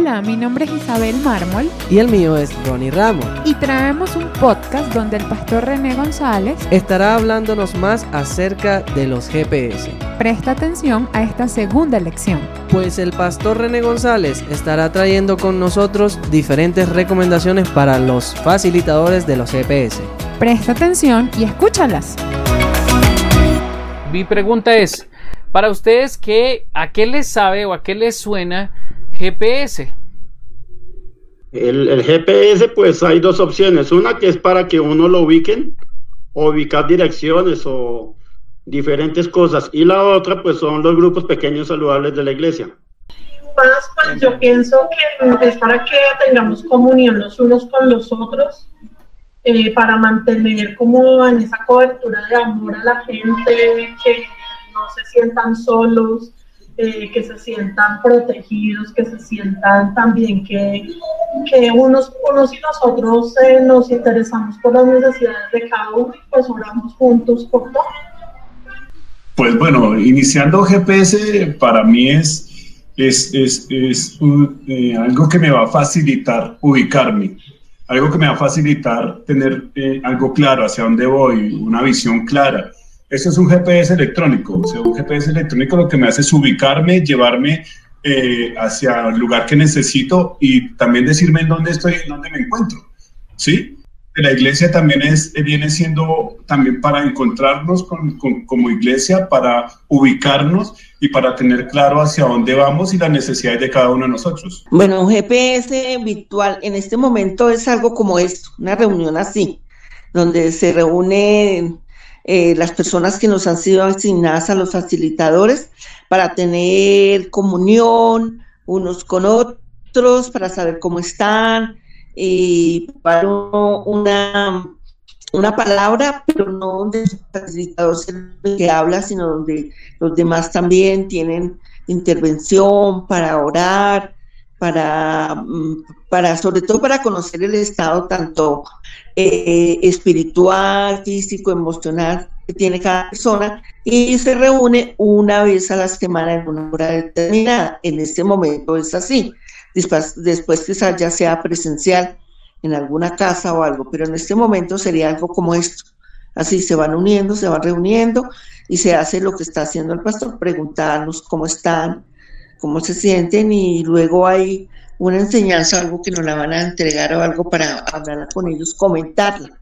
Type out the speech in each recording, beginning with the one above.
Hola, mi nombre es Isabel Mármol. Y el mío es Ronnie Ramos. Y traemos un podcast donde el pastor René González estará hablándonos más acerca de los GPS. Presta atención a esta segunda lección. Pues el pastor René González estará trayendo con nosotros diferentes recomendaciones para los facilitadores de los GPS. Presta atención y escúchalas. Mi pregunta es, para ustedes, ¿qué, ¿a qué les sabe o a qué les suena GPS? El, GPS, pues hay dos opciones. Una que es para que uno lo ubiquen, o ubicar direcciones o diferentes cosas. Y la otra, pues son los grupos pequeños saludables de la iglesia. pues yo pienso que es para que tengamos comunión los unos con los otros, eh, para mantener como en esa cobertura de amor a la gente, que no se sientan solos, eh, que se sientan protegidos, que se sientan también que, que unos, unos y nosotros eh, nos interesamos por las necesidades de cada uno y pues oramos juntos por todo. Pues bueno, iniciando GPS para mí es, es, es, es eh, algo que me va a facilitar ubicarme, algo que me va a facilitar tener algo claro hacia dónde voy, una visión clara eso es un GPS electrónico. O sea, un GPS electrónico lo que me hace es ubicarme, llevarme eh, hacia el lugar que necesito y también decirme en dónde estoy, en dónde me encuentro. ¿Sí? La iglesia también es, eh, viene siendo también para encontrarnos con, como iglesia, para ubicarnos y para tener claro hacia dónde vamos y las necesidades de cada uno de nosotros. Bueno, un GPS virtual en este momento es algo como esto, una reunión así, donde se reúnen eh, las personas que nos han sido asignadas a los facilitadores para tener comunión unos con otros, para saber cómo están, y para una, una palabra, pero no donde el facilitador es el que habla, sino donde los demás también tienen intervención para orar, para, mm, para sobre todo para conocer el estado tanto eh, espiritual, físico, emocional que tiene cada persona y se reúne una vez a la semana en una hora determinada. En este momento es así. Después, después que ya sea presencial en alguna casa o algo, pero en este momento sería algo como esto. Así se van uniendo, se van reuniendo y se hace lo que está haciendo el pastor, preguntarnos cómo están, cómo se sienten y luego hay una enseñanza, algo que nos la van a entregar o algo para hablar con ellos, comentarla.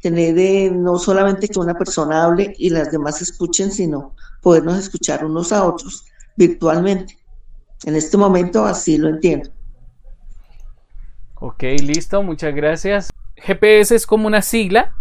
Tener de, no solamente que una persona hable y las demás escuchen, sino podernos escuchar unos a otros virtualmente. En este momento así lo entiendo. Ok, listo, muchas gracias. GPS es como una sigla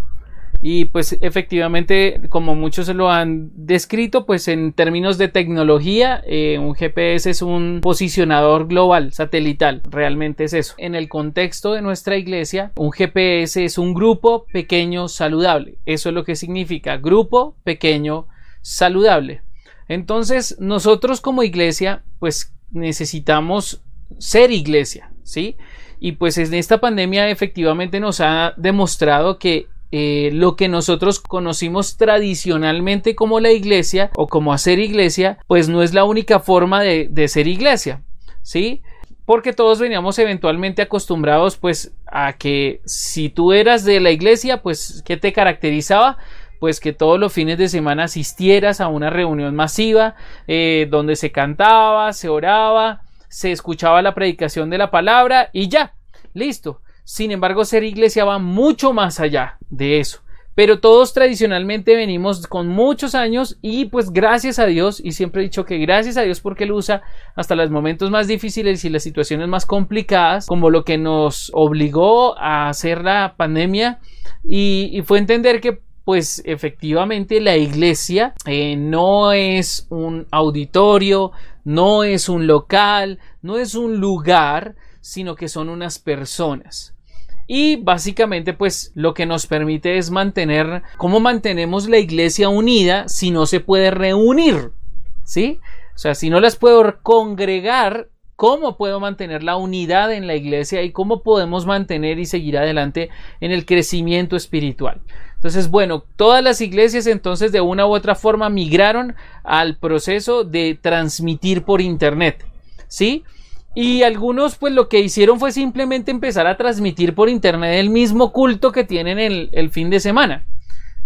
y pues efectivamente, como muchos lo han descrito, pues en términos de tecnología, eh, un GPS es un posicionador global satelital. Realmente es eso. En el contexto de nuestra iglesia, un GPS es un grupo pequeño saludable. Eso es lo que significa grupo pequeño saludable. Entonces, nosotros como iglesia, pues necesitamos ser iglesia, ¿sí? Y pues en esta pandemia efectivamente nos ha demostrado que eh, lo que nosotros conocimos tradicionalmente como la iglesia o como hacer iglesia, pues no es la única forma de, de ser iglesia, ¿sí? Porque todos veníamos eventualmente acostumbrados pues a que si tú eras de la iglesia, pues ¿qué te caracterizaba? pues que todos los fines de semana asistieras a una reunión masiva eh, donde se cantaba, se oraba, se escuchaba la predicación de la palabra y ya, listo. Sin embargo, ser iglesia va mucho más allá de eso. Pero todos tradicionalmente venimos con muchos años y pues gracias a Dios, y siempre he dicho que gracias a Dios porque Él usa hasta los momentos más difíciles y las situaciones más complicadas, como lo que nos obligó a hacer la pandemia, y, fue entender que pues efectivamente la iglesia eh, no es un auditorio, no es un local, no es un lugar, sino que son unas personas. Y básicamente pues lo que nos permite es mantener, ¿cómo mantenemos la iglesia unida si no se puede reunir? ¿Sí? O sea, si no las puedo congregar, ¿cómo puedo mantener la unidad en la iglesia y cómo podemos mantener y seguir adelante en el crecimiento espiritual? Entonces, bueno, todas las iglesias entonces de una u otra forma migraron al proceso de transmitir por internet. ¿Sí? Y algunos pues lo que hicieron fue simplemente empezar a transmitir por internet el mismo culto que tienen el, el fin de semana.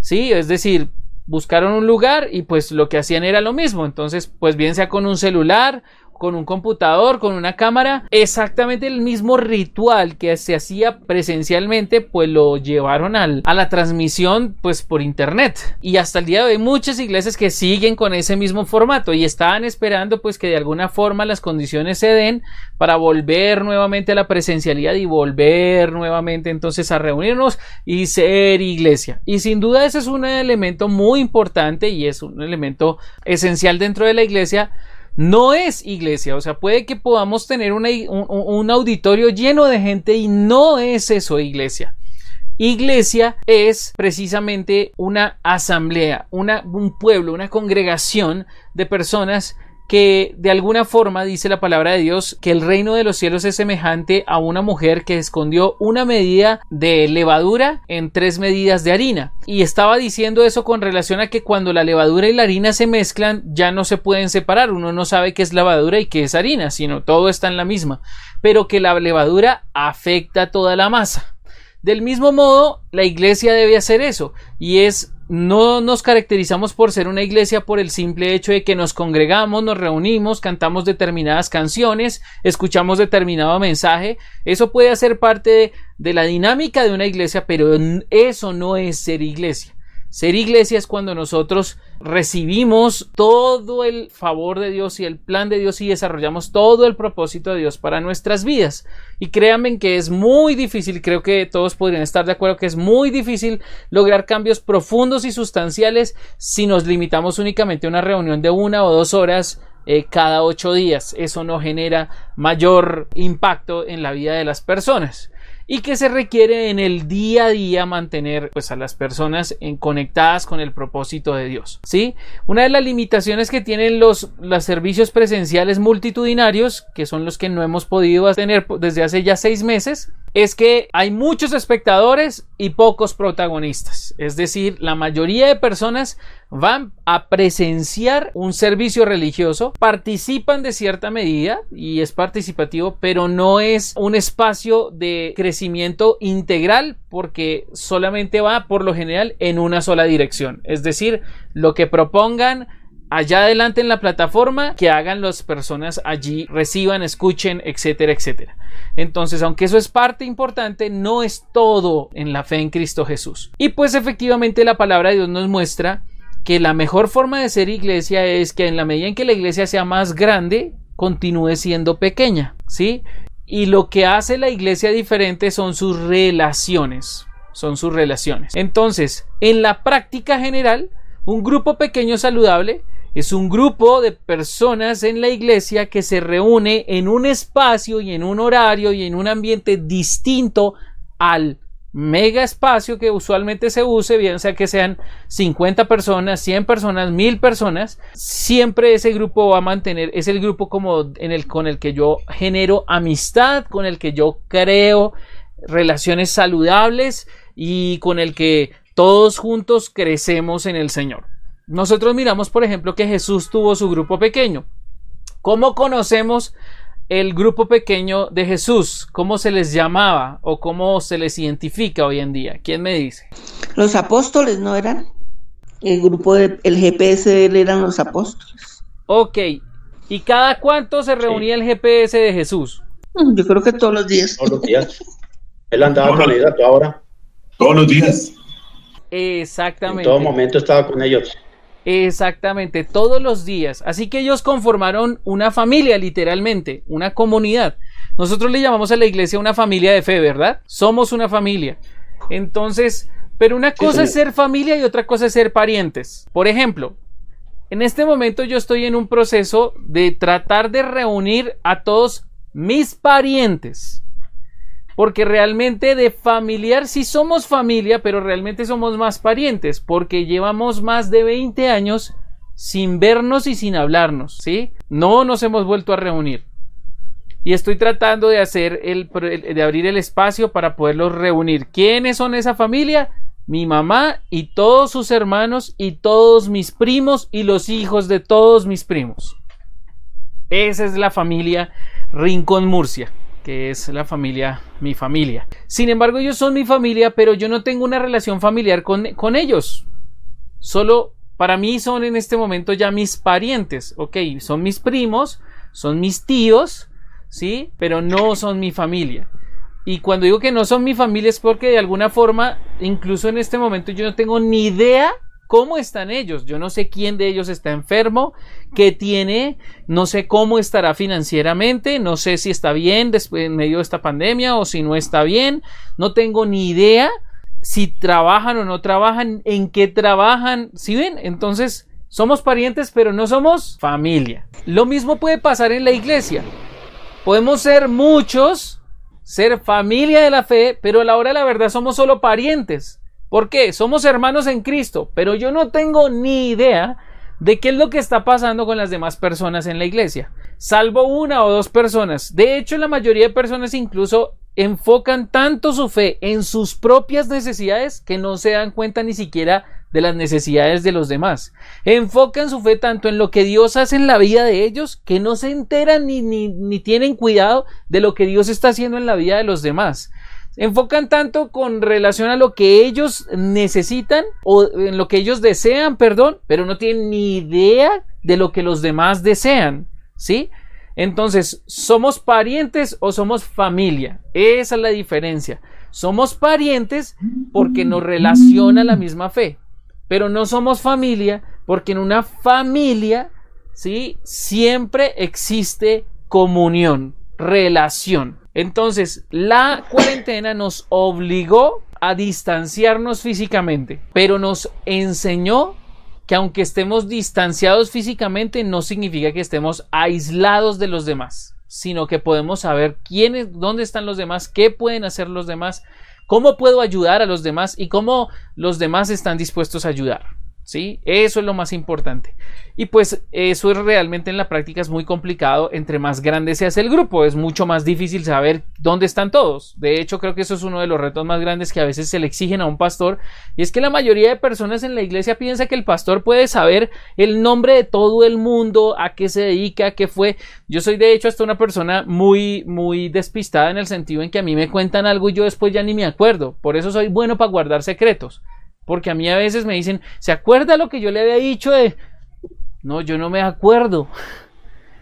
Sí, es decir, buscaron un lugar y pues lo que hacían era lo mismo. Entonces, pues bien sea con un celular con un computador, con una cámara, exactamente el mismo ritual que se hacía presencialmente, pues lo llevaron al, a la transmisión pues por internet. Y hasta el día de hoy muchas iglesias que siguen con ese mismo formato y estaban esperando pues que de alguna forma las condiciones se den para volver nuevamente a la presencialidad y volver nuevamente entonces a reunirnos y ser iglesia. Y sin duda ese es un elemento muy importante y es un elemento esencial dentro de la iglesia no es iglesia. O sea, puede que podamos tener un, auditorio lleno de gente y no es eso iglesia. Iglesia es precisamente una asamblea, una, un pueblo, una congregación de personas que de alguna forma dice la palabra de Dios que el reino de los cielos es semejante a una mujer que escondió una medida de levadura en tres medidas de harina. Y estaba diciendo eso con relación a que cuando la levadura y la harina se mezclan ya no se pueden separar. Uno no sabe qué es levadura y qué es harina, sino todo está en la misma. Pero que la levadura afecta toda la masa. Del mismo modo, la iglesia debe hacer eso y es no nos caracterizamos por ser una iglesia por el simple hecho de que nos congregamos, nos reunimos, cantamos determinadas canciones, escuchamos determinado mensaje. Eso puede hacer parte de, la dinámica de una iglesia, pero eso no es ser iglesia. Ser iglesia es cuando nosotros recibimos todo el favor de Dios y el plan de Dios y desarrollamos todo el propósito de Dios para nuestras vidas. Y créanme que es muy difícil, creo que todos podrían estar de acuerdo que es muy difícil lograr cambios profundos y sustanciales si nos limitamos únicamente a una reunión de una o dos horas eh, cada ocho días. Eso no genera mayor impacto en la vida de las personas y que se requiere en el día a día mantener pues a las personas en, conectadas con el propósito de Dios. ¿sí? Una de las limitaciones que tienen los, los servicios presenciales multitudinarios, que son los que no hemos podido tener desde hace ya seis meses, es que hay muchos espectadores y pocos protagonistas. Es decir, la mayoría de personas van a presenciar un servicio religioso, participan de cierta medida y es participativo, pero no es un espacio de crecimiento integral porque solamente va por lo general en una sola dirección. Es decir, lo que propongan allá adelante en la plataforma que hagan las personas allí, reciban, escuchen, etcétera, etcétera. Entonces, aunque eso es parte importante, no es todo en la fe en Cristo Jesús. Y pues efectivamente la palabra de Dios nos muestra que la mejor forma de ser iglesia es que en la medida en que la iglesia sea más grande, continúe siendo pequeña, ¿sí? Y lo que hace la iglesia diferente son sus relaciones, son sus relaciones. Entonces, en la práctica general, un grupo pequeño saludable es un grupo de personas en la iglesia que se reúne en un espacio y en un horario y en un ambiente distinto al mega espacio que usualmente se use, bien sea que sean 50 personas, 100 personas, 1000 personas, siempre ese grupo va a mantener, es el grupo como en el, con el que yo genero amistad, con el que yo creo relaciones saludables y con el que todos juntos crecemos en el Señor. Nosotros miramos, por ejemplo, que Jesús tuvo su grupo pequeño. ¿Cómo conocemos el grupo pequeñño de Jesús? ¿Cómo se les llamaba o cómo se les identifica hoy en día? ¿Quién me dice? Los apóstoles no eran. El grupo del GPS de él eran los apóstoles. Ok. ¿Y cada cuánto se reunía el GPS de Jesús? Mm, yo creo que todos los días. Todos los días. Él andaba con ellos a toda hora. Todos los días. Exactamente. En todo momento estaba con ellos. Exactamente, todos los días. Así que ellos conformaron una familia, literalmente, una comunidad. Nosotros le llamamos a la iglesia una familia de fe, ¿verdad? Somos una familia. Entonces, pero una cosa es ser familia y otra cosa es ser parientes. Por ejemplo, en este momento yo estoy en un proceso de tratar de reunir a todos mis parientes porque realmente de familiar sí somos familia, pero realmente somos más parientes, porque llevamos más de 20 años sin vernos y sin hablarnos, ¿sí? No nos hemos vuelto a reunir. Y estoy tratando de hacer el, de abrir el espacio para poderlos reunir. ¿Quiénes son esa familia? Mi mamá y todos sus hermanos y todos mis primos y los hijos de todos mis primos. Esa es la familia Rincón Murcia, que es la familia, mi familia. Sin embargo, ellos son mi familia, pero yo no tengo una relación familiar con, con ellos. Solo para mí son en este momento ya mis parientes, ok, son mis primos, son mis tíos, ¿sí? Pero no son mi familia. Y cuando digo que no son mi familia es porque de alguna forma, incluso en este momento yo no tengo ni idea cómo están ellos. Yo no sé quién de ellos está enfermo, qué tiene, no sé cómo estará financieramente, no sé si está bien después en medio de esta pandemia o si no está bien, no tengo ni idea si trabajan o no trabajan, en qué trabajan, ¿sí ven? Entonces, somos parientes, pero no somos familia. Lo mismo puede pasar en la iglesia. Podemos ser muchos, ser familia de la fe, pero a la hora de la verdad somos solo parientes. ¿Por qué? Somos hermanos en Cristo, pero yo no tengo ni idea de qué es lo que está pasando con las demás personas en la iglesia, salvo una o dos personas. De hecho, la mayoría de personas incluso enfocan tanto su fe en sus propias necesidades que no se dan cuenta ni siquiera de las necesidades de los demás. Enfocan su fe tanto en lo que Dios hace en la vida de ellos que no se enteran ni, ni, ni tienen cuidado de lo que Dios está haciendo en la vida de los demás enfocan tanto con relación a lo que ellos necesitan o en lo que ellos desean, perdón, pero no tienen ni idea de lo que los demás desean, ¿sí? Entonces, ¿somos parientes o somos familia? Esa es la diferencia. Somos parientes porque nos relaciona la misma fe, pero no somos familia porque en una familia, ¿sí? Siempre existe comunión, relación. Entonces, la cuarentena nos obligó a distanciarnos físicamente, pero nos enseñó que aunque estemos distanciados físicamente, no significa que estemos aislados de los demás, sino que podemos saber quiénes, dónde están los demás, qué pueden hacer los demás, cómo puedo ayudar a los demás y cómo los demás están dispuestos a ayudar. ¿Sí? Eso es lo más importante. Y pues eso es realmente en la práctica es muy complicado. Entre más grande se hace el grupo, es mucho más difícil saber dónde están todos. De hecho, creo que eso es uno de los retos más grandes que a veces se le exigen a un pastor. Y es que la mayoría de personas en la iglesia piensa que el pastor puede saber el nombre de todo el mundo, a qué se dedica, a qué fue. Yo soy de hecho hasta una persona muy, muy despistada en el sentido en que a mí me cuentan algo y yo después ya ni me acuerdo. Por eso soy bueno para guardar secretos. Porque a mí a veces me dicen, ¿se acuerda lo que yo le había dicho. No, yo no me acuerdo.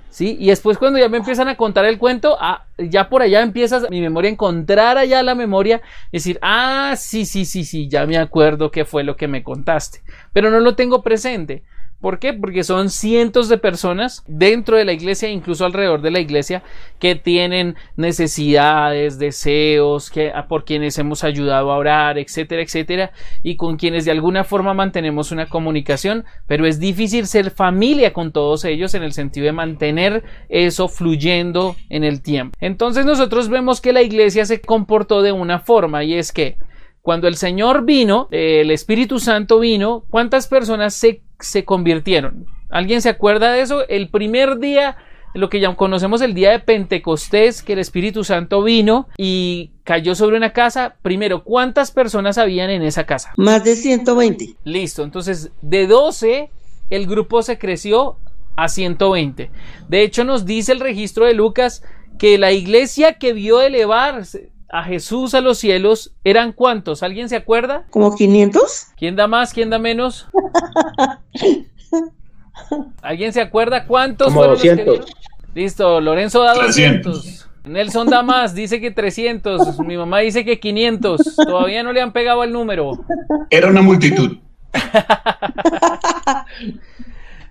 ¿Sí? Y después cuando ya me empiezan a contar el cuento, ah, ya por allá empiezas mi memoria a encontrar allá la memoria, decir, ah, sí, sí, sí, sí, ya me acuerdo qué fue lo que me contaste, pero no lo tengo presente. ¿Por qué? Porque son cientos de personas dentro de la iglesia, incluso alrededor de la iglesia, que tienen necesidades, deseos, que, por quienes hemos ayudado a orar, etcétera, etcétera, y con quienes de alguna forma mantenemos una comunicación, pero es difícil ser familia con todos ellos en el sentido de mantener eso fluyendo en el tiempo. Entonces nosotros vemos que la iglesia se comportó de una forma y es que cuando el Señor vino, el Espíritu Santo vino, ¿cuántas personas se se convirtieron. ¿Alguien se acuerda de eso? El primer día, lo que ya conocemos el día de Pentecostés, que el Espíritu Santo vino y cayó sobre una casa. Primero, ¿cuántas personas habían en esa casa? Más de 120. Listo, entonces de 12 el grupo se creció a 120. De hecho, nos dice el registro de Lucas que la iglesia que vio elevar a Jesús a los cielos eran cuántos? ¿Alguien se acuerda? ¿Como 500? ¿Quién da más? ¿Quién da menos? ¿Alguien se acuerda cuántos Como 200. Listo, Lorenzo da 200. Nelson da más, dice que 300. Mi mamá dice que 500. Todavía no le han pegado el número. Era una multitud.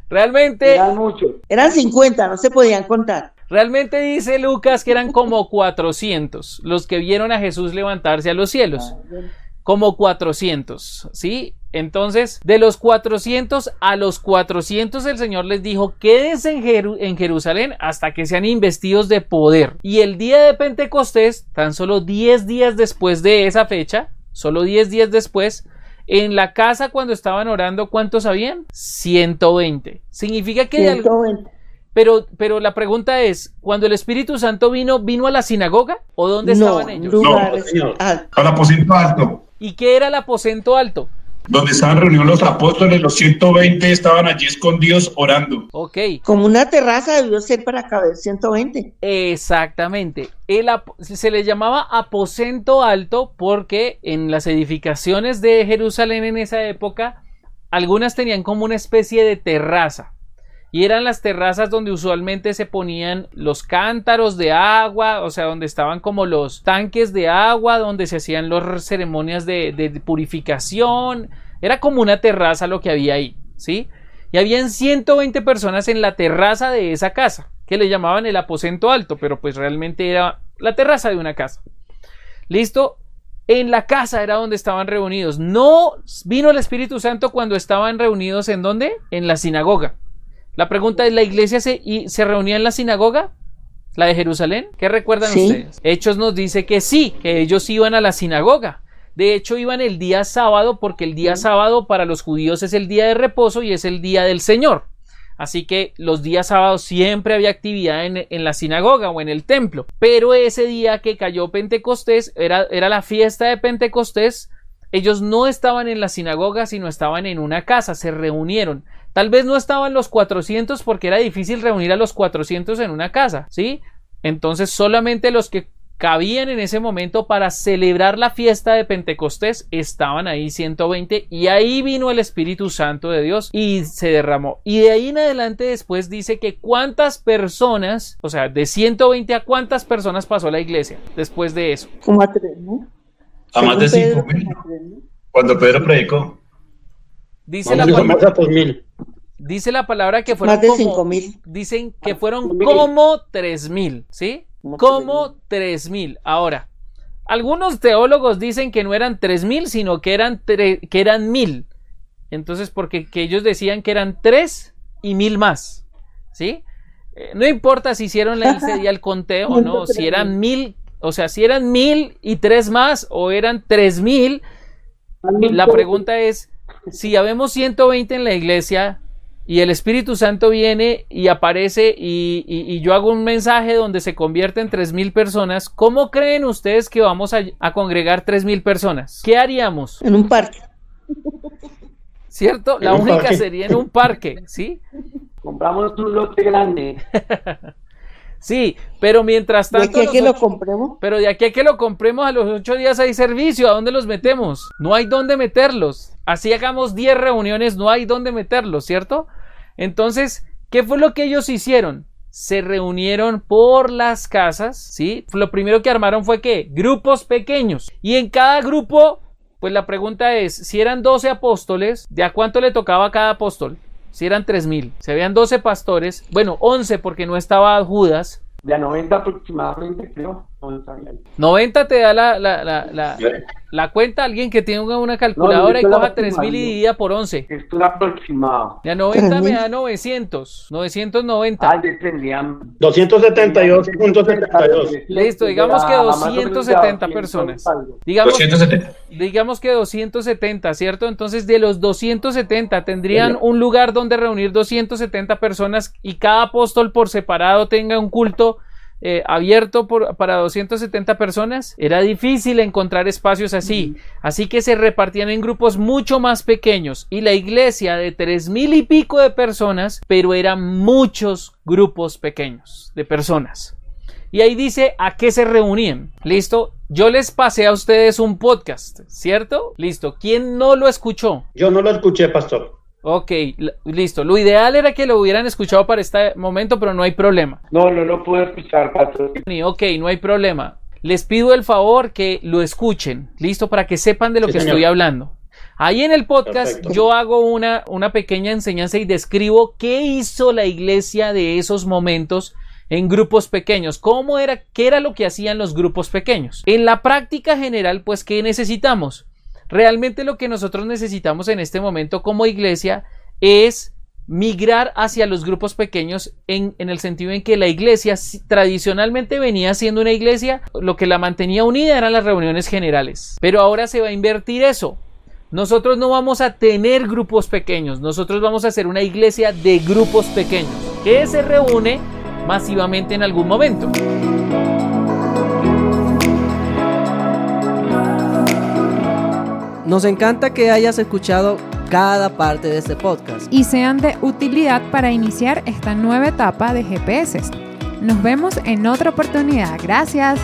Realmente. Eran muchos. Eran 50, no se podían contar. Realmente dice Lucas que eran como 400 los que vieron a Jesús levantarse a los cielos. Como 400, ¿sí? Entonces, de los 400 a los 400 el Señor les dijo, quédense en, Jeru- en Jerusalén hasta que sean investidos de poder. Y el día de Pentecostés, tan solo 10 días después de esa fecha, solo 10 días después, en la casa cuando estaban orando, ¿cuántos habían? 120. Significa que de al- 120. Pero, pero la pregunta es, cuando el Espíritu Santo vino, ¿vino a la sinagoga? ¿O dónde No, estaban ellos? señor. altos. Al aposento alto. ¿Y qué era el aposento alto? donde estaban reunidos los apóstoles, los 120 estaban allí escondidos orando. Ok. Como una terraza debió ser para caber 120. Exactamente. El se le llamaba aposento alto porque en las edificaciones de Jerusalén en esa época, algunas tenían como una especie de terraza. Y eran las terrazas donde usualmente se ponían los cántaros de agua, o sea, donde estaban como los tanques de agua, donde se hacían las ceremonias de, purificación. Era como una terraza lo que había ahí, ¿sí? Y habían 120 personas en la terraza de esa casa, que le llamaban el aposento alto, pero pues realmente era la terraza de una casa. ¿Listo? En la casa era donde estaban reunidos. No vino el Espíritu Santo cuando estaban reunidos en dónde? En la sinagoga. La pregunta es, ¿la iglesia se, y, se reunía en la sinagoga? ¿La de Jerusalén? ¿Qué recuerdan ustedes? Hechos nos dice que sí, que ellos iban a la sinagoga. De hecho, iban el día sábado porque el día sábado para los judíos es el día de reposo y es el día del Señor. Así que los días sábados siempre había actividad en, la sinagoga o en el templo. Pero ese día que cayó Pentecostés era, era la fiesta de Pentecostés. Ellos no estaban en la sinagoga, sino estaban en una casa, se reunieron. Tal vez no estaban los 400 porque era difícil reunir a los 400 en una casa, ¿sí? Entonces solamente los que cabían en ese momento para celebrar la fiesta de Pentecostés estaban ahí 120 y ahí vino el Espíritu Santo de Dios y se derramó. Y de ahí en adelante después dice que cuántas personas, o sea, de 120 a cuántas personas pasó la iglesia después de eso. Como a tres, ¿no? A más de cinco mil. Cuando Pedro predicó. Dice la, palabra, dice la palabra que fueron más de como, mil. Dicen que fueron como tres mil, ¿sí? como 3000. Ahora, algunos teólogos dicen que no eran 3000, sino que eran, que eran 1000. Entonces, porque que ellos decían que eran 3 y 1000 más. ¿Sí? Eh, no importa si hicieron la, el conteo o no, si eran 1000, o sea, si eran 1000 y 3 más o eran 3000. La pregunta es: si ya vemos 120 en la iglesia, y el Espíritu Santo viene y aparece y, yo hago un mensaje donde se convierte en tres mil personas, ¿cómo creen ustedes que vamos a, congregar tres mil personas? ¿Qué haríamos? En un parque. ¿Cierto? La única sería en un parque, ¿sí? Compramos un lote grande. Sí, pero mientras tanto. ¿De aquí a que lo compremos? Pero de aquí a que lo compremos, a los ocho días hay servicio. ¿A dónde los metemos? No hay dónde meterlos. Así hagamos diez reuniones, no hay dónde meterlos, ¿cierto? Entonces, ¿qué fue lo que ellos hicieron? Se reunieron por las casas, ¿sí? Lo primero que armaron fue que grupos pequeños. Y en cada grupo, pues la pregunta es, si eran 12 apóstoles, ¿de a cuánto le tocaba a cada apóstol? Si eran 3000. Si habían 12 pastores, bueno, 11 porque no estaba Judas. De a 90 aproximadamente, creo. 90 te da la, la, la, la, cuenta alguien que tenga una calculadora y coja 3000 y divida por 11. Es un aproximado. Ya 90 me da 900. 990. Ah, 278.72. Listo, digamos que 270 personas. Digamos, 270. digamos que 270, ¿cierto? Entonces de los 270 tendrían un lugar donde reunir 270 personas y cada apóstol por separado tenga un culto eh, abierto para 270 personas, era difícil encontrar espacios así, así que se repartían en grupos mucho más pequeños y la iglesia de tres mil y pico de personas, pero eran muchos grupos pequeños de personas. Y ahí dice a qué se reunían. Listo. Yo les pasé a ustedes un podcast, ¿cierto? Listo. ¿Quién no lo escuchó? Yo no lo escuché, pastor. Ok, listo. Lo ideal era que lo hubieran escuchado para este momento, pero no hay problema. No, no lo puedo escuchar, Pastor. Ok, no hay problema. Les pido el favor que lo escuchen, listo, para que sepan de lo que estoy hablando. Ahí en el podcast yo hago una, una pequeña enseñanza y describo qué hizo la iglesia de esos momentos en grupos pequeños. ¿Cómo era? ¿Qué era lo que hacían los grupos pequeños? En la práctica general, pues, ¿qué necesitamos? Realmente lo que nosotros necesitamos en este momento como iglesia es migrar hacia los grupos pequeños en, el sentido en que la iglesia tradicionalmente venía siendo una iglesia, lo que la mantenía unida eran las reuniones generales, pero ahora se va a invertir eso. Nosotros no vamos a tener grupos pequeños, nosotros vamos a ser una iglesia de grupos pequeños que se reúne masivamente en algún momento. Nos encanta que hayas escuchado cada parte de este podcast. y sean de utilidad para iniciar esta nueva etapa de GPS. Nos vemos en otra oportunidad. Gracias.